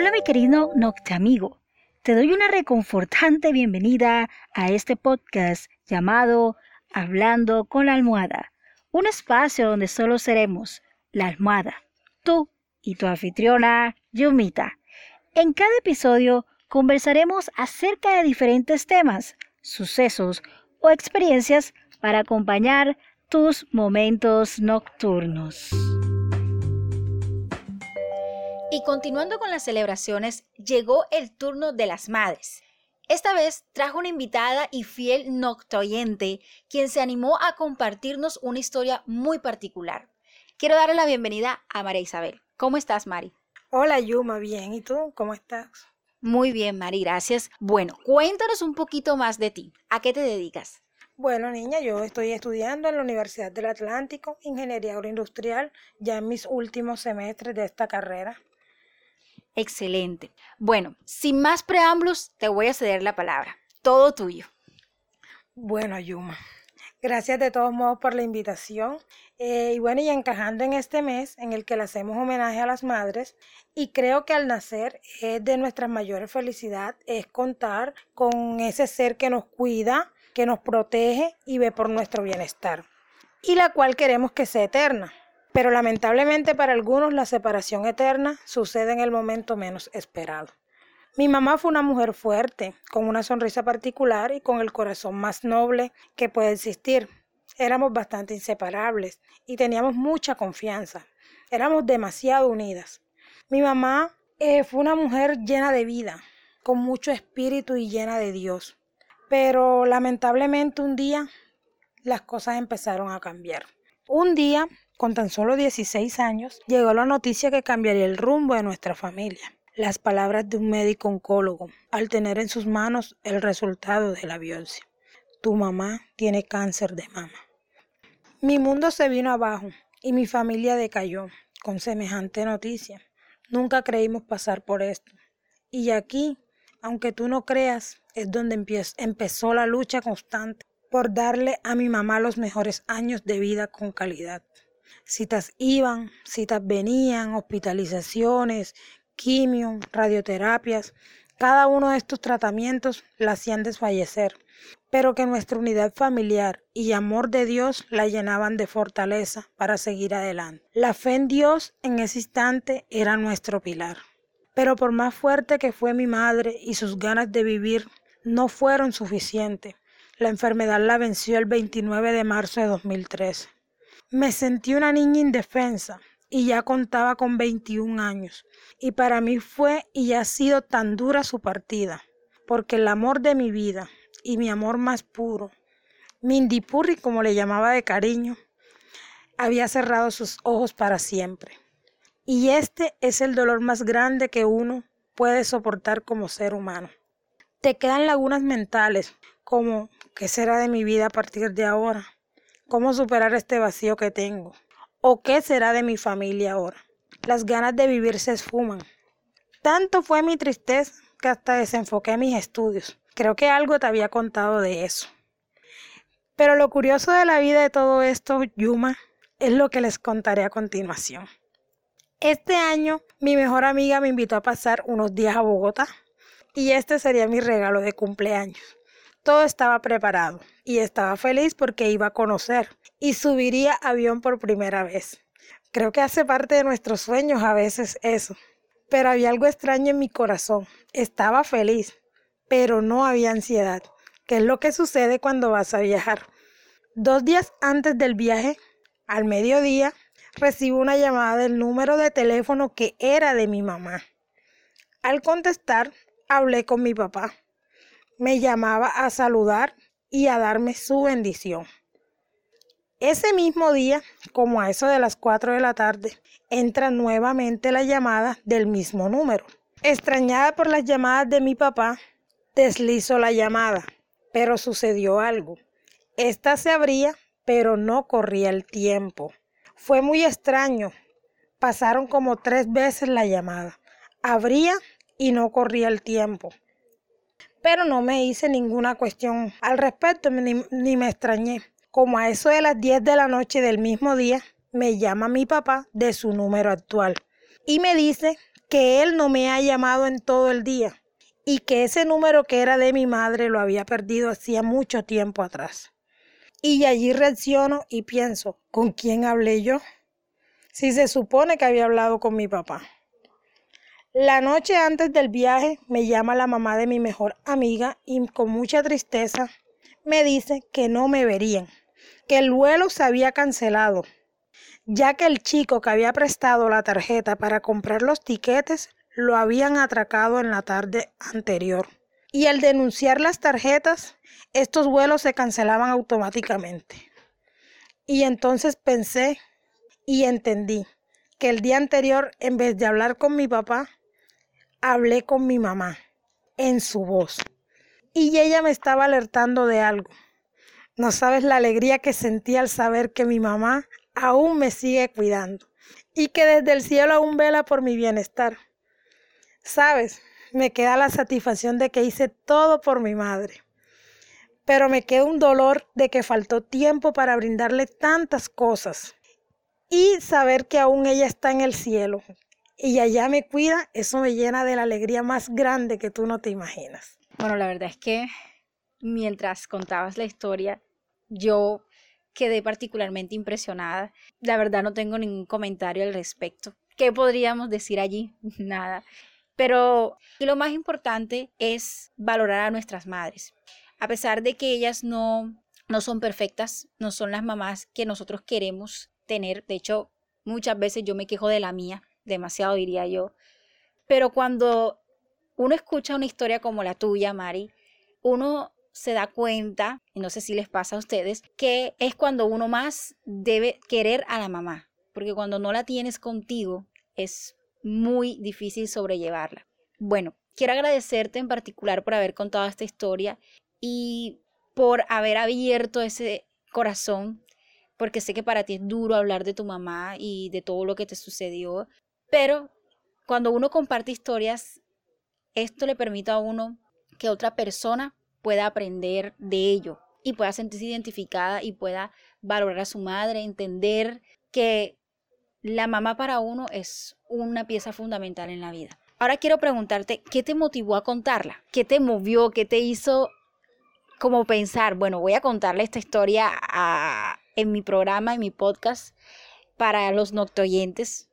Hola mi querido Noctamigo, te doy una reconfortante bienvenida a este podcast llamado Hablando con la almohada, un espacio donde solo seremos la almohada, tú y tu anfitriona Yumita. En cada episodio conversaremos acerca de diferentes temas, sucesos o experiencias para acompañar tus momentos nocturnos. Y continuando con las celebraciones, llegó el turno de las madres. Esta vez trajo una invitada y fiel noctoyente, quien se animó a compartirnos una historia muy particular. Quiero darle la bienvenida a María Isabel. ¿Cómo estás, Mari? Hola, Yuma, bien. ¿Y tú? ¿Cómo estás? Muy bien, Mari, gracias. Bueno, cuéntanos un poquito más de ti. ¿A qué te dedicas? Bueno, niña, yo estoy estudiando en la Universidad del Atlántico, Ingeniería Agroindustrial, ya en mis últimos semestres de esta carrera. Excelente. Bueno, sin más preámbulos, te voy a ceder la palabra. Todo tuyo. Bueno, Yuma, gracias de todos modos por la invitación. Eh, y bueno, y encajando en este mes en el que le hacemos homenaje a las madres, y creo que al nacer es de nuestra mayor felicidad, es contar con ese ser que nos cuida, que nos protege y ve por nuestro bienestar, y la cual queremos que sea eterna. Pero lamentablemente para algunos la separación eterna sucede en el momento menos esperado. Mi mamá fue una mujer fuerte, con una sonrisa particular y con el corazón más noble que puede existir. Éramos bastante inseparables y teníamos mucha confianza. Éramos demasiado unidas. Mi mamá eh, fue una mujer llena de vida, con mucho espíritu y llena de Dios. Pero lamentablemente un día las cosas empezaron a cambiar. Un día con tan solo 16 años, llegó la noticia que cambiaría el rumbo de nuestra familia. Las palabras de un médico oncólogo, al tener en sus manos el resultado de la biopsia. Tu mamá tiene cáncer de mama. Mi mundo se vino abajo y mi familia decayó con semejante noticia. Nunca creímos pasar por esto. Y aquí, aunque tú no creas, es donde empezó la lucha constante por darle a mi mamá los mejores años de vida con calidad. Citas iban, citas venían, hospitalizaciones, quimio, radioterapias. Cada uno de estos tratamientos la hacían desfallecer, pero que nuestra unidad familiar y amor de Dios la llenaban de fortaleza para seguir adelante. La fe en Dios en ese instante era nuestro pilar. Pero por más fuerte que fue mi madre y sus ganas de vivir, no fueron suficientes. La enfermedad la venció el 29 de marzo de 2013. Me sentí una niña indefensa y ya contaba con 21 años. Y para mí fue y ha sido tan dura su partida, porque el amor de mi vida y mi amor más puro, Mindipurri como le llamaba de cariño, había cerrado sus ojos para siempre. Y este es el dolor más grande que uno puede soportar como ser humano. Te quedan lagunas mentales, como ¿qué será de mi vida a partir de ahora? ¿Cómo superar este vacío que tengo? ¿O qué será de mi familia ahora? Las ganas de vivir se esfuman. Tanto fue mi tristeza que hasta desenfoqué mis estudios. Creo que algo te había contado de eso. Pero lo curioso de la vida de todo esto, Yuma, es lo que les contaré a continuación. Este año mi mejor amiga me invitó a pasar unos días a Bogotá y este sería mi regalo de cumpleaños. Todo estaba preparado y estaba feliz porque iba a conocer y subiría avión por primera vez. Creo que hace parte de nuestros sueños a veces eso. Pero había algo extraño en mi corazón. Estaba feliz, pero no había ansiedad, que es lo que sucede cuando vas a viajar. Dos días antes del viaje, al mediodía, recibo una llamada del número de teléfono que era de mi mamá. Al contestar, hablé con mi papá me llamaba a saludar y a darme su bendición. Ese mismo día, como a eso de las 4 de la tarde, entra nuevamente la llamada del mismo número. Extrañada por las llamadas de mi papá, deslizo la llamada, pero sucedió algo. Esta se abría, pero no corría el tiempo. Fue muy extraño. Pasaron como tres veces la llamada. Abría y no corría el tiempo pero no me hice ninguna cuestión al respecto ni, me extrañé. Como a eso de las 10 de la noche del mismo día, me llama mi papá de su número actual y me dice que él no me ha llamado en todo el día y que ese número que era de mi madre lo había perdido hacía mucho tiempo atrás. Y allí reacciono y pienso, ¿con quién hablé yo? Si se supone que había hablado con mi papá. La noche antes del viaje me llama la mamá de mi mejor amiga y con mucha tristeza me dice que no me verían, que el vuelo se había cancelado, ya que el chico que había prestado la tarjeta para comprar los tiquetes lo habían atracado en la tarde anterior. Y al denunciar las tarjetas, estos vuelos se cancelaban automáticamente. Y entonces pensé y entendí que el día anterior, en vez de hablar con mi papá, hablé con mi mamá en su voz. Y ella me estaba alertando de algo. No sabes la alegría que sentí al saber que mi mamá aún me sigue cuidando y que desde el cielo aún vela por mi bienestar. Sabes, me queda la satisfacción de que hice todo por mi madre pero me queda un dolor de que faltó tiempo para brindarle tantas cosas. Y saber que aún ella está en el cielo y allá me cuida, eso me llena de la alegría más grande que tú no te imaginas. Bueno, la verdad es que mientras contabas la historia, yo quedé particularmente impresionada. La verdad no tengo ningún comentario al respecto. ¿Qué podríamos decir allí? Nada. Pero lo más importante es valorar a nuestras madres a pesar de que ellas no, no son perfectas, no son las mamás que nosotros queremos tener. De hecho, muchas veces yo me quejo de la mía, demasiado diría yo. Pero cuando uno escucha una historia como la tuya, Mari, uno se da cuenta, y no sé si les pasa a ustedes, que es cuando uno más debe querer a la mamá, porque cuando no la tienes contigo es muy difícil sobrellevarla. Bueno, quiero agradecerte en particular por haber contado esta historia y por haber abierto ese corazón, porque sé que para ti es duro hablar de tu mamá y de todo lo que te sucedió, pero cuando uno comparte historias, esto le permite a uno que otra persona pueda aprender de ello y pueda sentirse identificada y pueda valorar a su madre, entender que la mamá para uno es una pieza fundamental en la vida. Ahora quiero preguntarte, ¿qué te motivó a contarla? ¿Qué te movió? ¿Qué te hizo como pensar, bueno, voy a contarle esta historia en mi programa, en mi podcast, para los noctoyentes.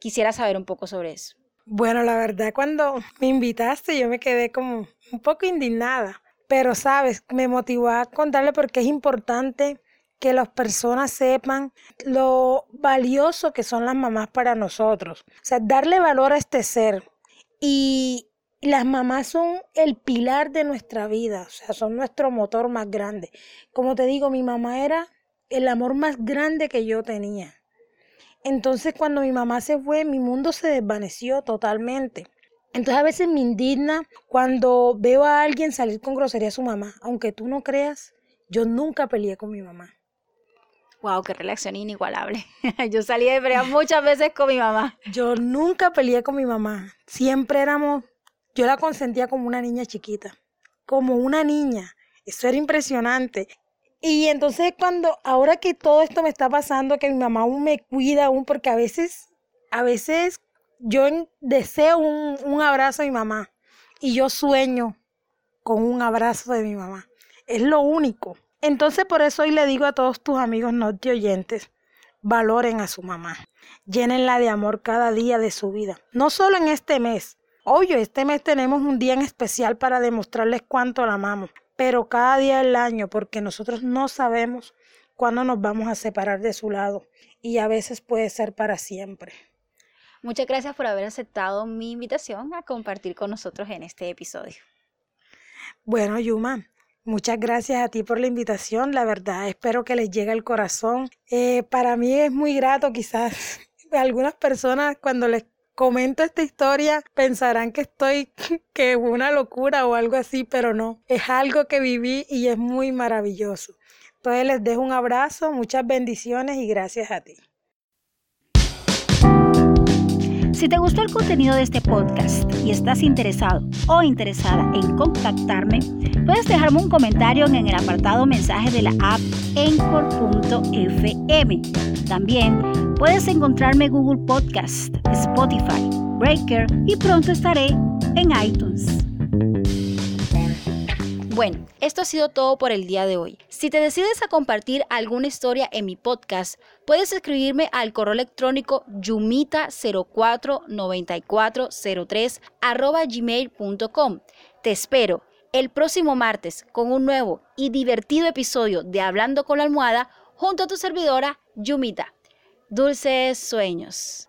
Quisiera saber un poco sobre eso. Bueno, la verdad, cuando me invitaste, yo me quedé como un poco indignada. Pero, sabes, me motivó a contarle porque es importante que las personas sepan lo valioso que son las mamás para nosotros. O sea, darle valor a este ser. Y las mamás son el pilar de nuestra vida, o sea, son nuestro motor más grande. Como te digo, mi mamá era el amor más grande que yo tenía. Entonces cuando mi mamá se fue, mi mundo se desvaneció totalmente. Entonces a veces me indigna cuando veo a alguien salir con grosería a su mamá. Aunque tú no creas, yo nunca peleé con mi mamá. Wow, qué relación inigualable. yo salí de pelea muchas veces con mi mamá. Yo nunca peleé con mi mamá. Siempre éramos yo la consentía como una niña chiquita, como una niña. Eso era impresionante. Y entonces cuando, ahora que todo esto me está pasando, que mi mamá aún me cuida, aún porque a veces, a veces yo deseo un, un abrazo de mi mamá y yo sueño con un abrazo de mi mamá. Es lo único. Entonces por eso hoy le digo a todos tus amigos no te oyentes, valoren a su mamá. Llénenla de amor cada día de su vida. No solo en este mes, Oye, este mes tenemos un día en especial para demostrarles cuánto la amamos, pero cada día del año, porque nosotros no sabemos cuándo nos vamos a separar de su lado y a veces puede ser para siempre. Muchas gracias por haber aceptado mi invitación a compartir con nosotros en este episodio. Bueno, Yuma, Muchas gracias a ti por la invitación, la verdad, espero que les llegue al corazón. Eh, para mí es muy grato, quizás algunas personas cuando les comento esta historia pensarán que estoy que una locura o algo así, pero no, es algo que viví y es muy maravilloso. Entonces les dejo un abrazo, muchas bendiciones y gracias a ti. Si te gustó el contenido de este podcast y estás interesado o interesada en contactarme, puedes dejarme un comentario en el apartado mensaje de la app encore.fm. También Puedes encontrarme en Google Podcast, Spotify, Breaker y pronto estaré en iTunes. Bueno, esto ha sido todo por el día de hoy. Si te decides a compartir alguna historia en mi podcast, puedes escribirme al correo electrónico yumita049403 gmail.com. Te espero el próximo martes con un nuevo y divertido episodio de Hablando con la almohada junto a tu servidora Yumita. Dulces sueños.